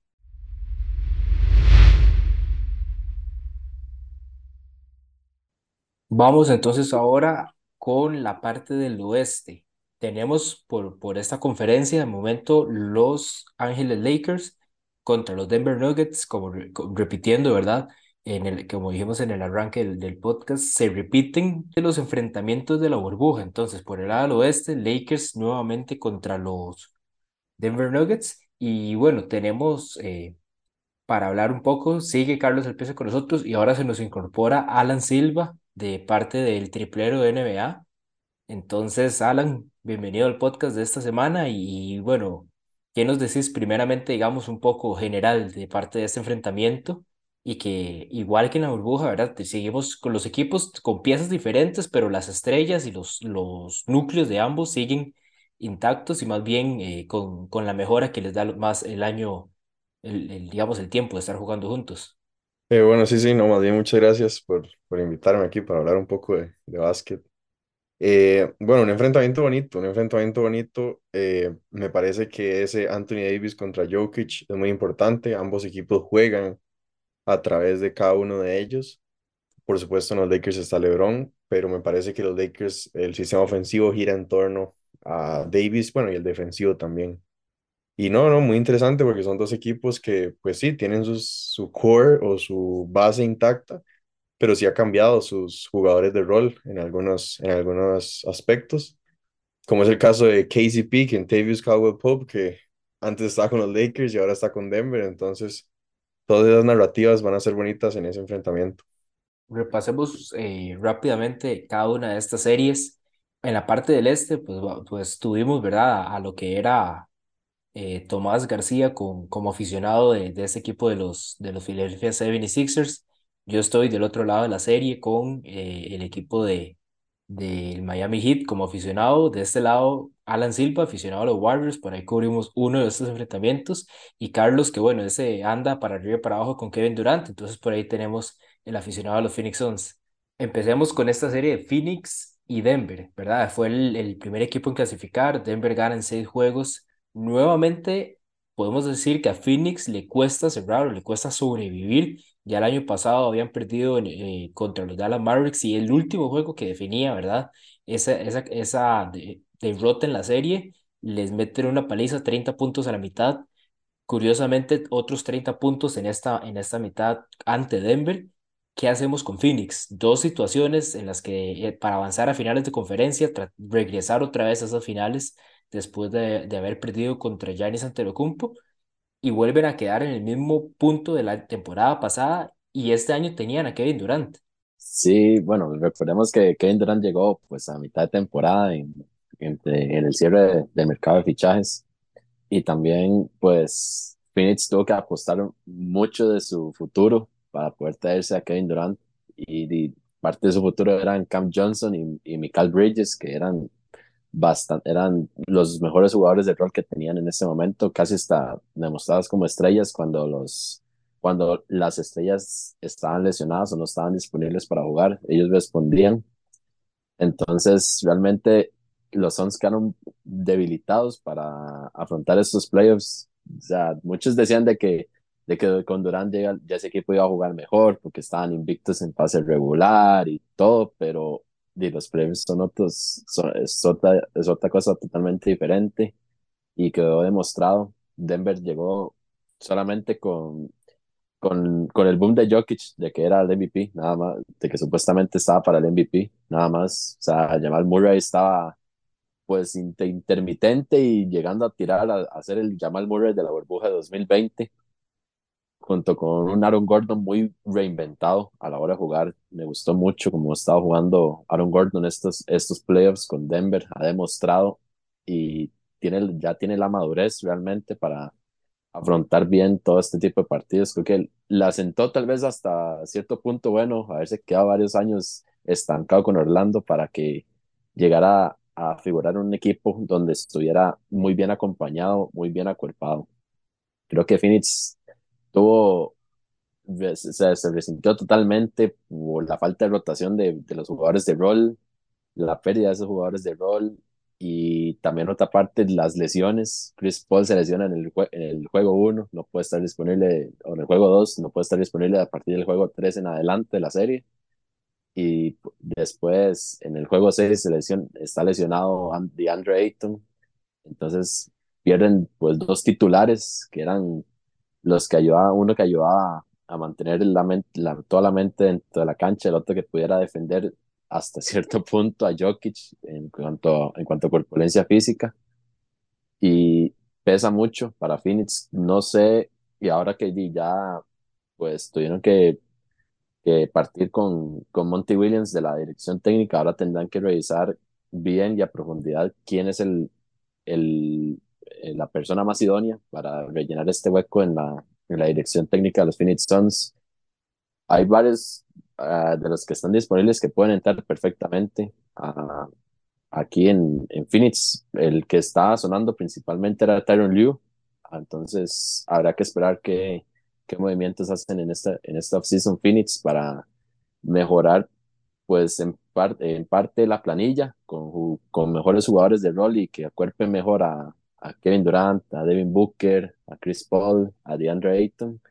Vamos entonces ahora con la parte del oeste. Tenemos por, por esta conferencia de momento los Ángeles Lakers contra los Denver Nuggets, como re- co- repitiendo, ¿verdad? En el, como dijimos en el arranque del, podcast, se repiten los enfrentamientos de la burbuja. Entonces, por el lado del oeste, Lakers nuevamente contra los Denver Nuggets. Y bueno, tenemos eh, para hablar un poco. Sigue Carlos El Peso con nosotros y ahora se nos incorpora Alan Silva de parte del triplero de NBA. Entonces, Alan, bienvenido al podcast de esta semana y, bueno, ¿qué nos decís primeramente, digamos, un poco general de parte de este enfrentamiento? Y que igual que en la burbuja, ¿verdad? Seguimos con los equipos con piezas diferentes, pero las estrellas y los, los núcleos de ambos siguen intactos y más bien eh, con, con la mejora que les da más el año el, el, digamos, el tiempo de estar jugando juntos. Eh, bueno, sí, sí, no, más bien muchas gracias por, por invitarme aquí para hablar un poco de, de básquet. Eh, bueno, un enfrentamiento bonito, un enfrentamiento bonito. eh, me parece que ese Anthony Davis contra Jokic es muy importante. Ambos equipos juegan a través de cada uno de ellos. Por supuesto, en los Lakers está LeBron, pero me parece que los Lakers, el sistema ofensivo gira en torno a Davis, bueno, y el defensivo también. Y no, no, muy interesante porque son dos equipos que, pues sí, tienen sus- su core o su base intacta, pero sí ha cambiado sus jugadores de rol en algunos, en algunos aspectos, como es el caso de KCP, Kentavious Caldwell Pope, que antes estaba con los Lakers y ahora está con Denver, entonces todas esas narrativas van a ser bonitas en ese enfrentamiento. Repasemos eh, rápidamente cada una de estas series. En la parte del este, pues, pues tuvimos, ¿verdad? A, lo que era eh, Tomás García con, como aficionado de, de este equipo de los, de los Philadelphia 76ers. Yo estoy del otro lado de la serie con eh, el equipo de, del Miami Heat como aficionado. De este lado, Alan Silva, aficionado a los Warriors. Por ahí cubrimos uno de estos enfrentamientos. Y Carlos, que bueno, ese anda para arriba y para abajo con Kevin Durant. Entonces por ahí tenemos el aficionado a los Phoenix Suns. Empecemos con esta serie de Phoenix y Denver, ¿verdad? Fue el, primer equipo en clasificar. Denver gana en seis juegos. Nuevamente podemos decir que a Phoenix le cuesta cerrar le cuesta sobrevivir. Ya el año pasado habían perdido eh, contra los Dallas Mavericks y el último juego que definía, ¿verdad? Esa, esa, esa derrota en la serie, les meten una paliza, 30 puntos a la mitad. Curiosamente, otros 30 puntos en esta, en esta mitad ante Denver. ¿Qué hacemos con Phoenix? Dos situaciones en las que eh, para avanzar a finales de conferencia, regresar otra vez a esas finales después de, de haber perdido contra Giannis Antetokounmpo y vuelven a quedar en el mismo punto de la temporada pasada y este año tenían a Kevin Durant. Sí, bueno, recordemos que Kevin Durant llegó pues a mitad de temporada en, en, en el cierre del mercado de fichajes y también pues Phoenix tuvo que apostar mucho de su futuro para poder traerse a Kevin Durant y, parte de su futuro eran Cam Johnson y, y Michael Bridges que eran bastante, eran los mejores jugadores de rol que tenían en ese momento, casi está demostradas como estrellas cuando los cuando las estrellas estaban lesionadas o no estaban disponibles para jugar, ellos respondían. Entonces, realmente los Suns quedaron debilitados para afrontar estos playoffs. O muchos decían de que, de que con Durant ya, ya ese equipo iba a jugar mejor porque estaban invictos en fase regular y todo, pero y los premios son otros, es, otra, es otra cosa totalmente diferente y quedó demostrado. Denver llegó solamente con, con, con el boom de Jokic, de que era el MVP, nada más, de que supuestamente estaba para el MVP, nada más. O sea, Jamal Murray estaba pues intermitente y llegando a tirar a, a hacer el Jamal Murray de la burbuja de 2020 junto con un Aaron Gordon muy reinventado a la hora de jugar. Me gustó mucho como estaba jugando Aaron Gordon estos, estos playoffs con Denver. Ha demostrado y tiene, ya tiene la madurez realmente para afrontar bien todo este tipo de partidos. Creo que la sentó tal vez hasta cierto punto bueno, haberse quedado varios años estancado con Orlando para que llegara a figurar un equipo donde estuviera muy bien acompañado, muy bien acuerpado. Creo que Phoenix tuvo, se, se resintió totalmente por la falta de rotación de, de los jugadores de rol, la pérdida de esos jugadores de rol y también otra parte las lesiones. Chris Paul se lesiona en el, en el juego 1, no puede estar disponible, o en el juego 2, no puede estar disponible a partir del juego 3 en adelante de la serie. Y después en el juego 6 se lesiona, está lesionado DeAndre Ayton. Entonces pierden pues dos titulares que eran los que ayudaban, uno que ayudaba a mantener la mente, la, toda la mente dentro de la cancha, el otro que pudiera defender hasta [laughs] cierto punto a Jokic en cuanto, en cuanto a corpulencia física. Y pesa mucho para Phoenix. No sé, y ahora que ya pues tuvieron que, que partir con, con Monty Williams de la dirección técnica, ahora tendrán que revisar bien y a profundidad quién es el, el eh, la persona más idónea para rellenar este hueco en la, en la dirección técnica de los Phoenix Suns. Hay varios uh, de los que están disponibles que pueden entrar perfectamente uh, aquí en, en Phoenix. El que está sonando principalmente era Tyron Liu, entonces habrá que esperar qué, qué movimientos hacen en esta, en esta offseason Phoenix para mejorar pues en, parte en parte la planilla con, con mejores jugadores de rol y que acuerpen mejor a, a Kevin Durant, a Devin Booker, a Chris Paul, a DeAndre Ayton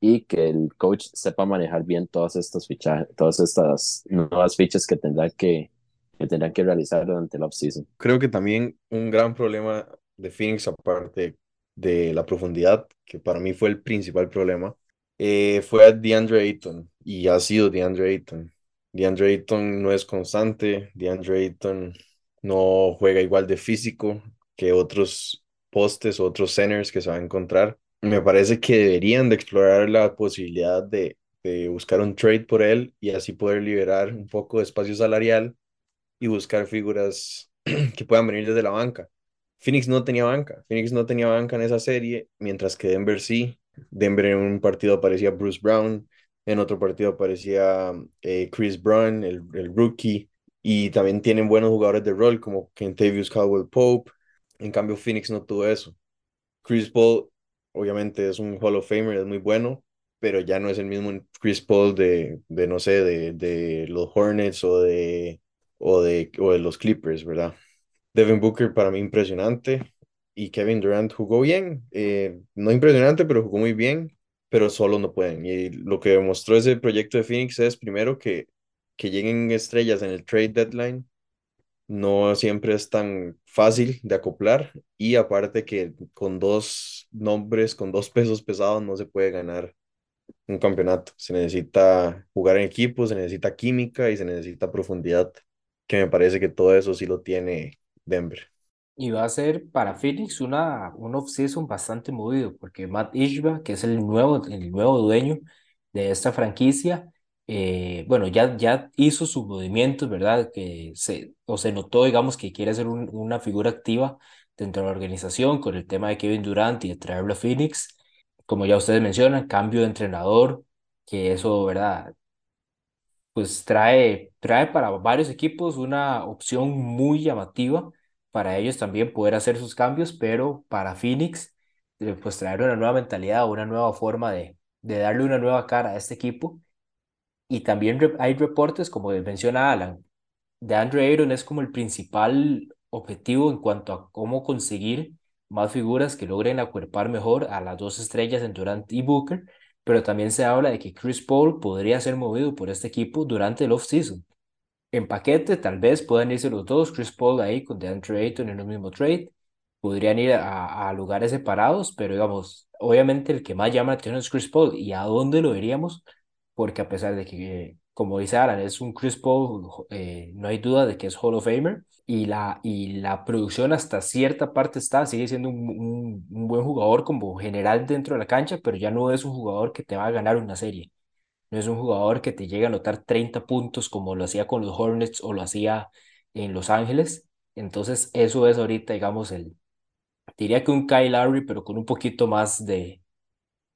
y que el coach sepa manejar bien todas estas fichas, todas estas nuevas fichas que tendrán que, que tendrán que realizar durante la offseason. Creo que también un gran problema de Phoenix, aparte de la profundidad, que para mí fue el principal problema, eh, fue a DeAndre Ayton. y ha sido DeAndre Ayton. DeAndre Ayton no es constante, DeAndre Ayton no juega igual de físico que otros postes otros centers que se va a encontrar. Me parece que deberían de explorar la posibilidad de, de buscar un trade por él y así poder liberar un poco de espacio salarial y buscar figuras [clears throat] que puedan venir desde la banca. Phoenix no tenía banca, Phoenix no tenía banca en esa serie, mientras que Denver sí. Denver en un partido aparecía Bruce Brown, en otro partido aparecía eh, Chris Brown, el, el, rookie, y también tienen buenos jugadores de rol como Kentavious Caldwell Pope. En cambio, Phoenix no tuvo eso. Chris Paul, obviamente, es un Hall of Famer, es muy bueno, pero ya no es el mismo Chris Paul de, de no sé, de, de los Hornets o de, o, de, o de los Clippers, ¿verdad? Devin Booker para mí impresionante y Kevin Durant jugó bien, eh, no impresionante, pero jugó muy bien, pero solo no pueden. Y lo que demostró ese proyecto de Phoenix es primero que, que lleguen estrellas en el trade deadline, no siempre es tan fácil de acoplar y aparte que con dos nombres, con dos [laughs] pesos pesados no se puede ganar un campeonato. Se necesita jugar en equipo, se necesita química y se necesita profundidad, que me parece que todo eso sí lo tiene Denver. Y va a ser para Phoenix una, un off-season bastante movido, porque Matt Ishba, que es el nuevo, el nuevo dueño de esta franquicia, eh, bueno, ya, ya hizo sus movimientos, ¿verdad? Que se, o se notó, digamos, que quiere ser un, una figura activa dentro de la organización con el tema de Kevin Durant y de traerlo a Phoenix. Como ya ustedes mencionan, cambio de entrenador, que eso, ¿verdad? Pues trae, trae para varios equipos una opción muy llamativa para ellos también poder hacer sus cambios, pero para Phoenix, eh, pues traer una nueva mentalidad, una nueva forma de, de darle una nueva cara a este equipo. Y también hay reportes, como menciona Alan, de Andrew Ayton es como el principal objetivo en cuanto a cómo conseguir más figuras que logren acuerpar mejor a las dos estrellas en Durant y Booker, pero también se habla de que Chris Paul podría ser movido por este equipo durante el off-season en paquete, tal vez puedan irse los dos, Chris Paul ahí con DeAndre Ayton en el mismo trade, podrían ir a, a, lugares separados, pero digamos, obviamente el que más llama la atención es Chris Paul, ¿y a dónde lo veríamos? Porque a pesar de que, como dice Alan, es un Chris Paul, eh, no hay duda de que es Hall of Famer, y la, y la producción hasta cierta parte está, sigue siendo un, un, buen jugador como general dentro de la cancha, pero ya no es un jugador que te va a ganar una serie no es un jugador que te llegue a anotar 30 puntos como lo hacía con los Hornets o lo hacía en Los Ángeles. Entonces, eso es ahorita, digamos, el, diría que un Kyle Lowry, pero con un poquito más de,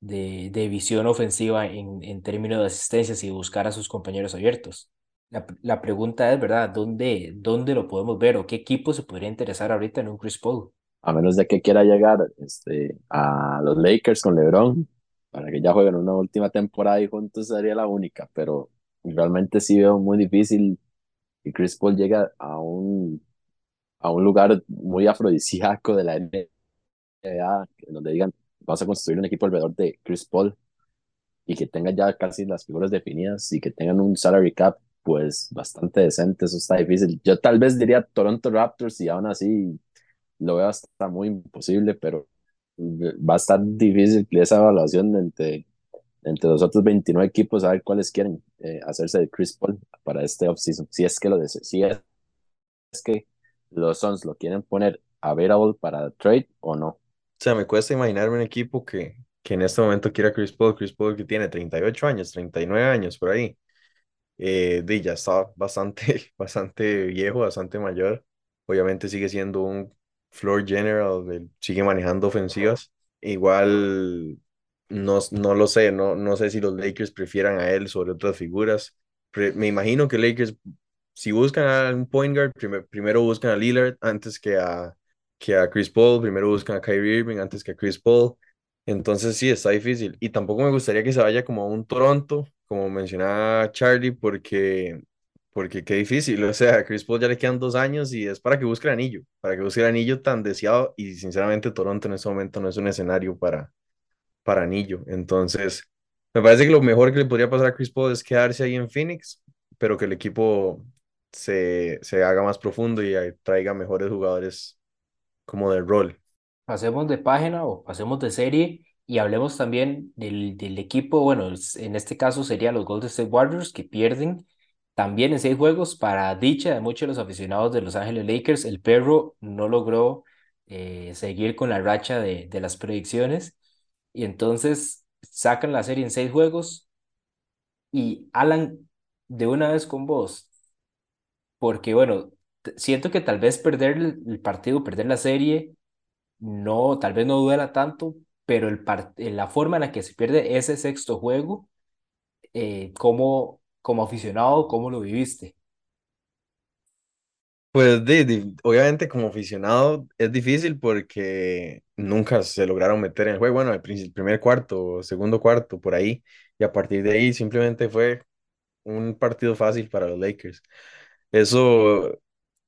de, de visión ofensiva en, en términos de asistencias y buscar a sus compañeros abiertos. La, la pregunta es, ¿verdad? ¿Dónde, ¿Dónde lo podemos ver o qué equipo se podría interesar ahorita en un Chris Paul? A menos de que quiera llegar este, a los Lakers con LeBron, para que ya jueguen una última temporada y juntos sería la única, pero realmente sí veo muy difícil que Chris Paul llegue a un, a un lugar muy afrodisíaco de la NBA, donde digan, vamos a construir un equipo alrededor de Chris Paul y que tenga ya casi las figuras definidas y que tengan un salary cap pues bastante decente, eso está difícil. Yo tal vez diría Toronto Raptors y aún así lo veo hasta muy imposible, pero va a estar difícil esa evaluación entre, entre los otros 29 equipos, a ver cuáles quieren eh, hacerse de Chris Paul para este offseason. Si es que lo si es, que los Suns lo quieren poner available para trade o no. O sea, me cuesta imaginarme un equipo que, que en este momento quiera Chris Paul, Chris Paul que tiene 38 años, 39 años por ahí. Eh, ya está bastante, [laughs] bastante viejo, bastante mayor. Obviamente sigue siendo un floor general, sigue manejando ofensivas. Igual no, no lo sé, no, no sé si los Lakers prefieran a él sobre otras figuras. me imagino que Lakers, si buscan a un point guard, primero buscan a Lillard antes que a, que a Chris Paul, primero buscan a Kyrie Irving antes que a Chris Paul. Entonces sí, está difícil. Y tampoco me gustaría que se vaya como a un Toronto, como mencionaba Charlie, porque porque qué difícil, o sea, a Chris Paul ya le quedan dos años y es para que busque el anillo, para que busque el anillo tan deseado y sinceramente Toronto en este momento no es un escenario para, para anillo. Entonces, me parece que lo mejor que le podría pasar a Chris Paul es quedarse ahí en Phoenix, pero que el equipo se, se haga más profundo y traiga mejores jugadores como de rol. Pasemos de página o pasemos de serie Y hablemos también del, del equipo, bueno, en este caso serían los Golden State Warriors que pierden también en seis juegos para dicha de muchos de los aficionados de Los Ángeles Lakers. El perro no logró eh, seguir con la racha de, de las predicciones y entonces sacan la serie en seis juegos y Alan, de una vez con vos, porque bueno, siento que tal vez perder el, partido, perder la serie, no, tal vez no duela tanto, pero el eh, la forma en la que se pierde ese sexto juego, eh, ¿cómo, como aficionado, cómo lo viviste? Pues de, de- obviamente como aficionado es difícil porque nunca se lograron meter en el juego, bueno, el, el primer cuarto, segundo cuarto, por ahí, y a partir de ahí simplemente fue un partido fácil para los Lakers. Eso,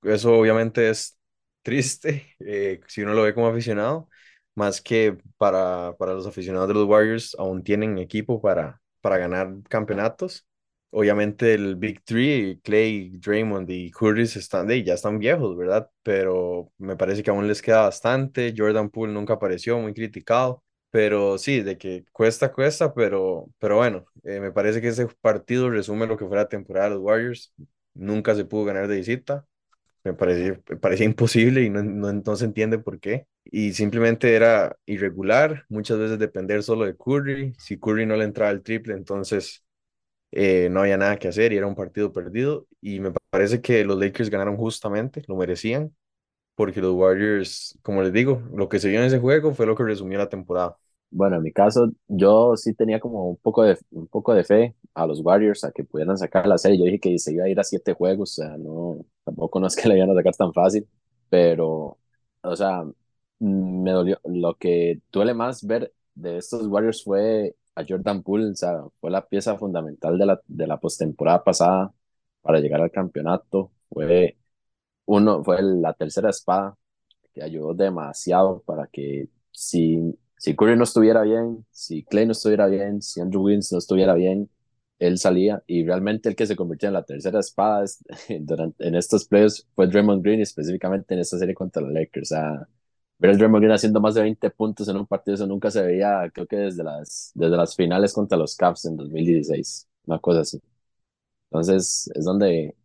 eso obviamente es triste [laughs] eh, si uno lo ve como aficionado, más que para, para los aficionados de los Warriors aún tienen equipo para, para ganar campeonatos. Obviamente el Big Three, Clay, Draymond y Curry están, de, ya están viejos, ¿verdad? Pero me parece que aún les queda bastante. Jordan Poole nunca apareció, muy criticado. Pero sí, de que cuesta, cuesta, pero, pero bueno, eh, me parece que ese partido resume lo que fue la temporada de los Warriors. Nunca se pudo ganar de visita. Me parecía, imposible y no, no, no se entiende por qué. Y simplemente era irregular, muchas veces depender solo de Curry. Si Curry no le entraba el triple, entonces eh, no había nada que hacer y era un partido perdido. Y me parece que los Lakers ganaron justamente, lo merecían, porque los Warriors, como les digo, lo que se vio en ese juego fue lo que resumió la temporada. Bueno, en mi caso, yo sí tenía como un poco de, un poco de fe a los Warriors a que pudieran sacar la serie. Yo dije que se iba a ir a siete juegos, o sea, no, tampoco no es que la iban a sacar tan fácil, pero, o sea, me dolió. Lo que duele más ver de estos Warriors fue a Jordan Poole, o sea, fue la pieza fundamental de la, de la postemporada pasada para llegar al campeonato. Fue uno, fue la tercera espada que ayudó demasiado para que si, si Curry no estuviera bien, si Clay no estuviera bien, si Andrew Wiggins no estuviera bien, él salía y realmente el que se convirtió en la tercera espada es, [laughs] durante, en estos playoffs fue Draymond Green, específicamente en esta serie contra los Lakers. O sea, ver a Draymond Green haciendo más de 20 puntos en un partido, eso nunca se veía, creo que desde las, desde las finales contra los Cavs en 2016, una cosa así. Entonces, es donde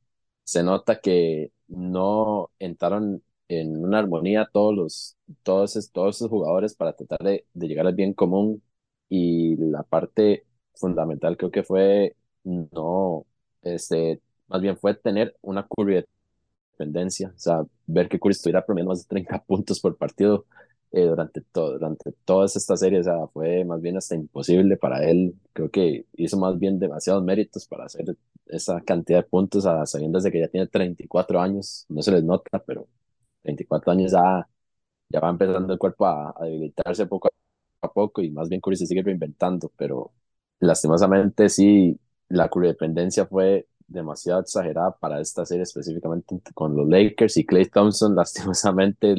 se nota que no entraron en una armonía todos los, todos, todos esos jugadores para tratar de, de llegar al bien común y la parte fundamental creo que fue no, este, más bien fue tener una curva dependencia, o sea, ver que Curry estuviera promediando más de 30 [laughs] puntos por partido eh, durante, todo, durante todas estas series, o sea, fue más bien hasta imposible para él, creo que hizo más bien demasiados méritos para hacer esa cantidad de puntos a sabiendas de que ya tiene 34 años, no se les nota, pero 34 años ya, ya va empezando el cuerpo a, a debilitarse poco a poco y más bien Curry se sigue reinventando, pero lastimosamente sí, la dependencia fue demasiado exagerada para esta serie específicamente con los Lakers y Klay Thompson. [laughs] Lastimosamente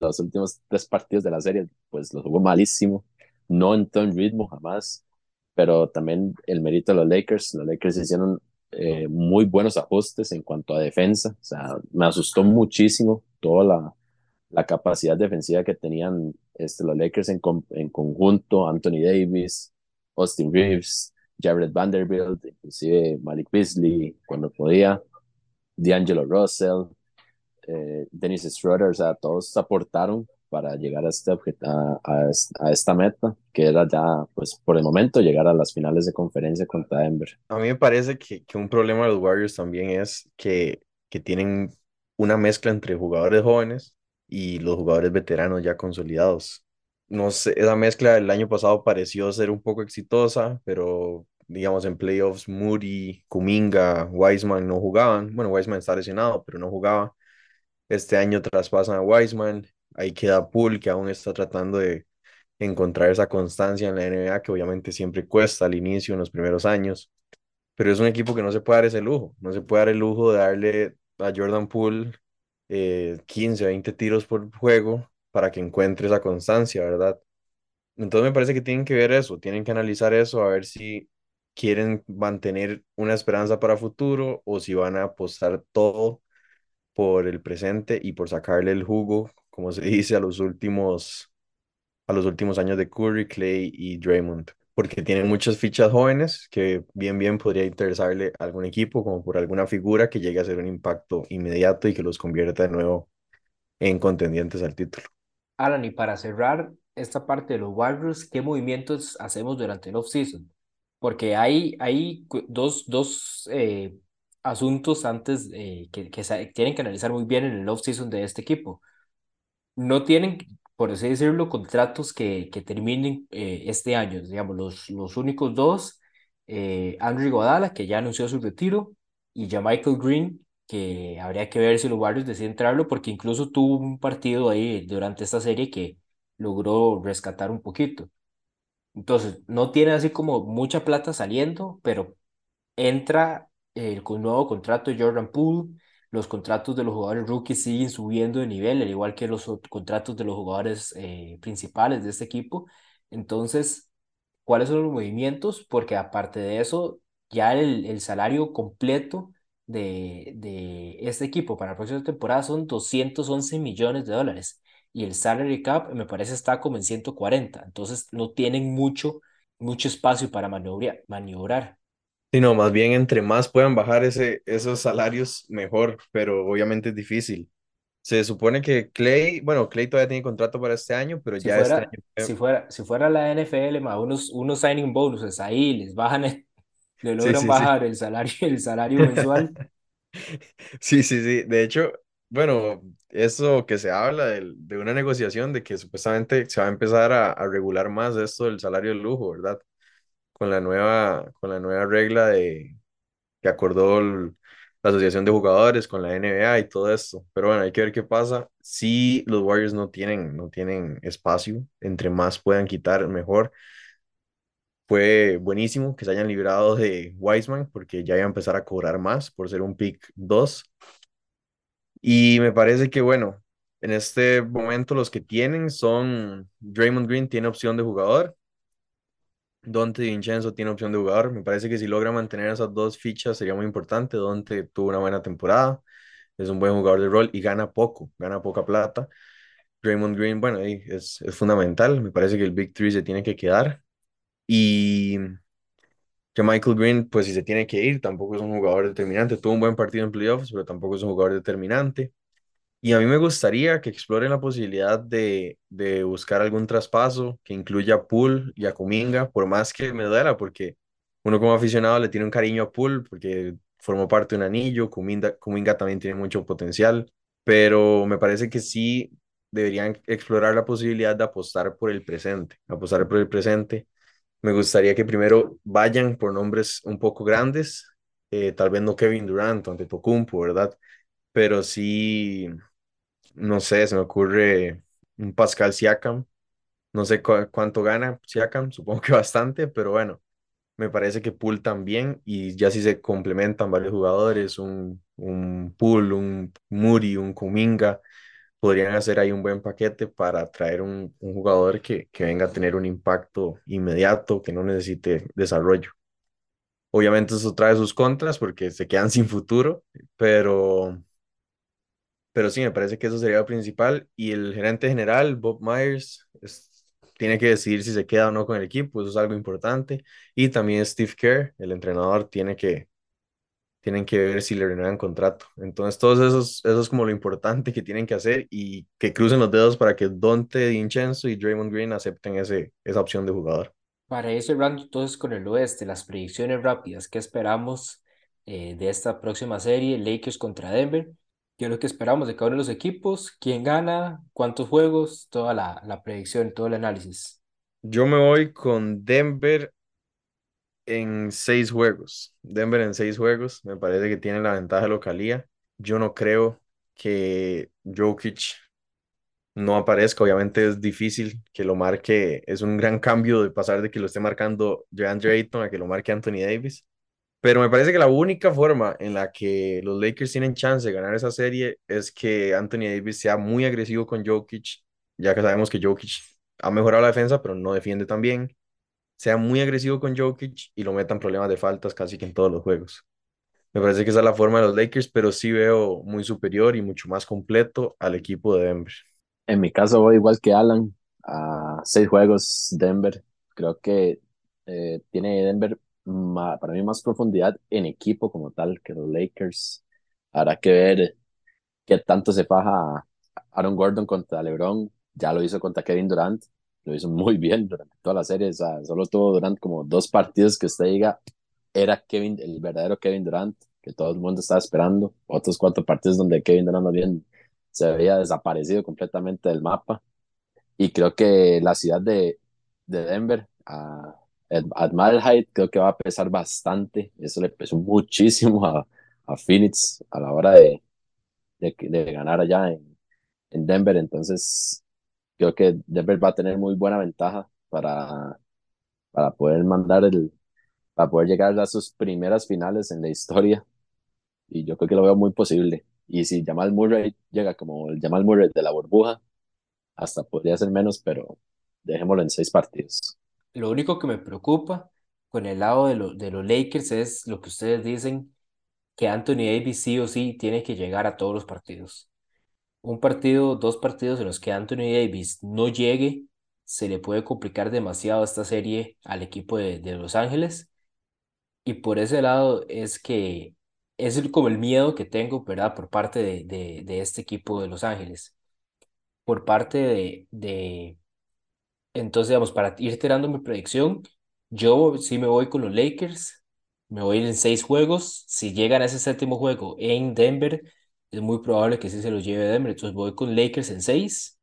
los últimos tres partidos de la serie pues los jugó malísimo, no entró en ritmo jamás, pero también el mérito de los Lakers, los Lakers hicieron eh, muy buenos ajustes en cuanto a defensa, o sea, me asustó muchísimo toda la, capacidad defensiva que tenían este, los Lakers en conjunto, Anthony Davis, Austin Reeves, Jared Vanderbilt, inclusive Malik Beasley cuando podía, D'Angelo Russell, eh, Dennis Schroeder, o sea, todos aportaron para llegar a, este a, a, esta meta, que era ya, pues por el momento, llegar a las finales de conferencia contra Denver. A mí me parece que, que un problema de los Warriors también es que, que tienen una mezcla entre jugadores jóvenes y los jugadores veteranos ya consolidados. No sé, esa mezcla el año pasado pareció ser un poco exitosa, pero digamos en playoffs Moody, Kuminga, Wiseman no jugaban. Bueno, Wiseman está lesionado, pero no jugaba. Este año traspasan a Wiseman, ahí queda Poole, que aún está tratando de encontrar esa constancia en la NBA, que obviamente siempre cuesta al inicio, en los primeros años, pero es un equipo que no se puede dar ese lujo, no se puede dar el lujo de darle a Jordan Poole eh, 15, 20 tiros por juego para que encuentre esa constancia, ¿verdad? Entonces me parece que tienen que ver eso, tienen que analizar eso, a ver si quieren mantener una esperanza para futuro o si van a apostar todo por el presente y por sacarle el jugo, como se [laughs] dice, a los últimos, a los últimos años de Curry, Clay y Draymond, porque tienen muchas fichas jóvenes que bien, bien podría interesarle a algún equipo, como por alguna figura que llegue a hacer un impacto inmediato y que los convierta de nuevo en contendientes al título. Alan, y para cerrar esta parte de los Warriors, ¿qué movimientos hacemos durante el off-season? Porque hay, hay dos, dos eh, asuntos antes eh, que, que tienen que analizar muy bien en el off-season de este equipo. No tienen, por así decirlo, contratos que, que terminen eh, este año. Digamos, los, los únicos dos, Andrew Godala, que ya anunció su retiro, y Michael Green, que habría que ver si los Warriors deciden traerlo, porque incluso tuvo un partido ahí durante esta serie que logró rescatar un poquito. Entonces, no tiene así como mucha plata saliendo, pero entra el nuevo contrato de Jordan Poole, los contratos de los jugadores rookies siguen subiendo de nivel, al igual que los contratos de los jugadores eh, principales de este equipo. Entonces, ¿cuáles son los movimientos? Porque aparte de eso, ya el, el salario completo de, de este equipo para la próxima temporada son 211 millones de dólares y el salary cap me parece está como en 140, entonces no tienen mucho, mucho espacio para maniobrar. maniobrar. Sí, no, más bien entre más puedan bajar ese, esos salarios, mejor, pero obviamente es difícil. Se supone que Clay, bueno, Clay todavía tiene contrato para este año, pero si ya fuera, este año... Si fuera, si fuera la NFL, más unos, unos signing bonuses ahí, les bajan, le logran sí, sí, bajar el salario, [laughs] el salario mensual. [laughs] sí, sí, sí. De hecho, bueno, eso que se habla de, de, una negociación de que supuestamente se va a empezar a, a, regular más esto del salario de lujo, ¿verdad? Con la nueva, con la nueva regla de, que acordó el, la Asociación de Jugadores con la NBA y todo esto. Pero bueno, hay que ver qué pasa. Si los Warriors no tienen, no tienen espacio, entre más puedan quitar, mejor. Fue buenísimo que se hayan librado de Wiseman porque ya iba a empezar a cobrar más por ser un pick 2 y me parece que, bueno, en este momento los que tienen son Draymond Green tiene opción de jugador, Dante Vincenzo tiene opción de jugador. Me parece que si logra mantener esas dos fichas sería muy importante. Dante tuvo una buena temporada, es un buen jugador de rol y gana poco, gana poca plata. Draymond Green, bueno, es, es fundamental. Me parece que el Big Three se tiene que quedar. Y que Michael Green, pues si se tiene que ir, tampoco es un jugador determinante. Tuvo un buen partido en playoffs, pero tampoco es un jugador determinante. Y a mí me gustaría que exploren la posibilidad de, de buscar algún traspaso que incluya a Poole y a Kuminga, por más que me duela, porque uno como aficionado le tiene un cariño a Poole, porque formó parte de un anillo, Kuminga, Kuminga también tiene mucho potencial, pero me parece que sí deberían explorar la posibilidad de apostar por el presente, apostar por el presente me gustaría que primero vayan por nombres un poco grandes, eh, tal vez no Kevin Durant o Antetokounmpo, ¿verdad? Pero sí, no sé, se me ocurre un Pascal Siakam, no sé cuánto gana Siakam, [laughs] supongo que bastante, pero bueno, me parece que Pool también, y ya si se complementan varios jugadores, un, un Pool, un Muri, un Kuminga, podrían hacer ahí un buen paquete para traer un, un jugador que, que, venga a tener un impacto inmediato, que no necesite desarrollo. Obviamente eso trae sus contras porque se quedan sin futuro, pero, pero sí, me parece que eso sería lo principal. Y el gerente general, Bob Myers, es, tiene que decidir si se queda o no con el equipo, eso es algo importante. Y también Steve Kerr, el entrenador, tiene que, tienen que ver si le renuevan contrato. Entonces, todos esos, eso es como lo importante que tienen que hacer y que crucen los dedos para que Dante Vincenzo y Draymond Green acepten ese, esa opción de jugador. Para ir cerrando entonces con el oeste, las predicciones rápidas, ¿qué esperamos eh, de esta próxima serie? Lakers contra Denver. ¿Qué es lo que esperamos de cada uno de los equipos? ¿Quién gana? ¿Cuántos juegos? Toda la, la predicción, todo el análisis. Yo me voy con Denver en seis juegos. Denver en seis juegos. Me parece que tiene la ventaja de localía. Yo no creo que Jokic no aparezca. Obviamente es difícil que lo marque. Es un gran cambio de pasar de que lo esté marcando DeAndre Ayton a que lo marque Anthony Davis. Pero me parece que la única forma en la que los Lakers tienen chance de ganar esa serie es que Anthony Davis sea muy agresivo con Jokic, ya que sabemos que Jokic ha mejorado la defensa, pero no defiende tan bien sea muy agresivo con Jokic y lo metan problemas de faltas casi que en todos los juegos. Me parece que esa es la forma de los Lakers, pero sí veo muy superior y mucho más completo al equipo de Denver. En mi caso voy igual que Alan. a seis juegos Denver. Creo que eh, tiene Denver para mí más profundidad en equipo como tal que los Lakers. Habrá que ver qué tanto se faja Aaron Gordon contra LeBron. Ya lo hizo contra Kevin Durant. Lo hizo muy bien durante toda la serie. O sea, solo tuvo Durant como dos partidos que usted diga era Kevin, el verdadero Kevin Durant, que todo el mundo estaba esperando. Otros cuatro partidos donde Kevin Durant bien se había desaparecido completamente del mapa. Y creo que la ciudad de, de Denver, a, a creo que va a pesar bastante. Eso le pesó muchísimo a, a Phoenix a la hora de, de, de ganar allá en, en, Denver. Entonces, creo que Denver va a tener muy buena ventaja para, para poder mandar el, para poder llegar a sus primeras finales en la historia. Y yo creo que lo veo muy posible. Y si Jamal Murray llega como el Jamal Murray de la burbuja, hasta podría ser menos, pero dejémoslo en seis partidos. Lo único que me preocupa con el lado de, de los Lakers es lo que ustedes dicen, que Anthony Davis sí o sí tiene que llegar a todos los partidos. Un partido, dos partidos en los que Anthony Davis no llegue, se le puede complicar demasiado esta serie al equipo de, de Los Ángeles. Y por ese lado es que es como el miedo que tengo, ¿verdad? Por parte de, de, de este equipo de Los Ángeles. Por parte de, de, entonces, digamos, para ir tirando mi predicción, yo sí me voy con los Lakers, me voy en seis juegos. Si llegan a ese séptimo juego en Denver, es muy probable que sí se los lleve Denver. Entonces voy con Lakers en seis.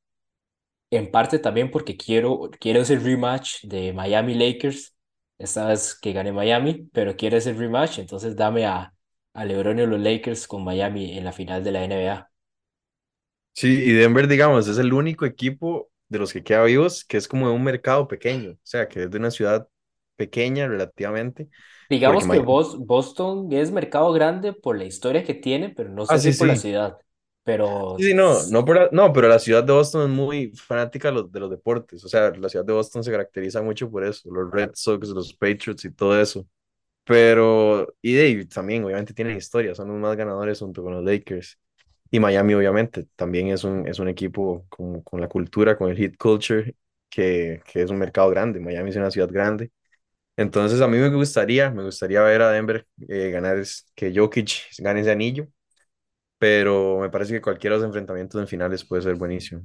En parte también porque quiero, quiero ese rematch de Miami Lakers. Esta vez que gane Miami, pero quiero ese rematch. Entonces dame a, a LeBron y los Lakers con Miami en la final de la NBA. Sí, y Denver, digamos, es el único equipo de los que queda vivos que es como de un mercado pequeño, o sea, que es de una ciudad pequeña relativamente. Digamos que Boston es mercado grande por la historia que tiene, pero no sé ah, si por la ciudad. Pero... Sí, no, no, no, pero la ciudad de Boston es muy fanática de los, de los deportes. O sea, la ciudad de Boston se caracteriza mucho por eso, los Red Sox, los Patriots y todo eso. Pero, y David también, obviamente, tienen historia, son los más ganadores junto con los Lakers. Y Miami, obviamente, también es un, es un equipo con, con la cultura, con el hit culture, que, que es un mercado grande. Miami es una ciudad grande. Entonces, a mí me gustaría, me gustaría ver a Denver eh, ganar, que Jokic gane ese anillo, pero me parece que cualquiera de los enfrentamientos en finales puede ser buenísimo.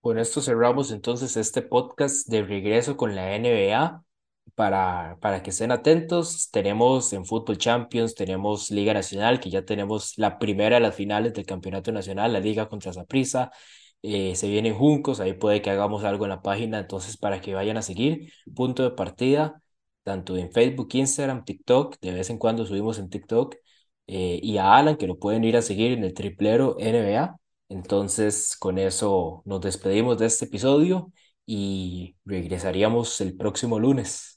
Con esto cerramos entonces este podcast de regreso con la NBA para, para que estén atentos. Tenemos en Fútbol Champions, tenemos Liga Nacional, que ya tenemos la primera de las finales del Campeonato Nacional, la Liga contra Zaprisa. Eh, se vienen Juncos, ahí puede que hagamos algo en la página, entonces para que vayan a seguir. Punto de partida, tanto en Facebook, Instagram, TikTok, de vez en cuando subimos en TikTok, eh, y a Alan, que lo pueden ir a seguir en el triplero NBA. Entonces, con eso nos despedimos de este episodio y regresaríamos el próximo lunes.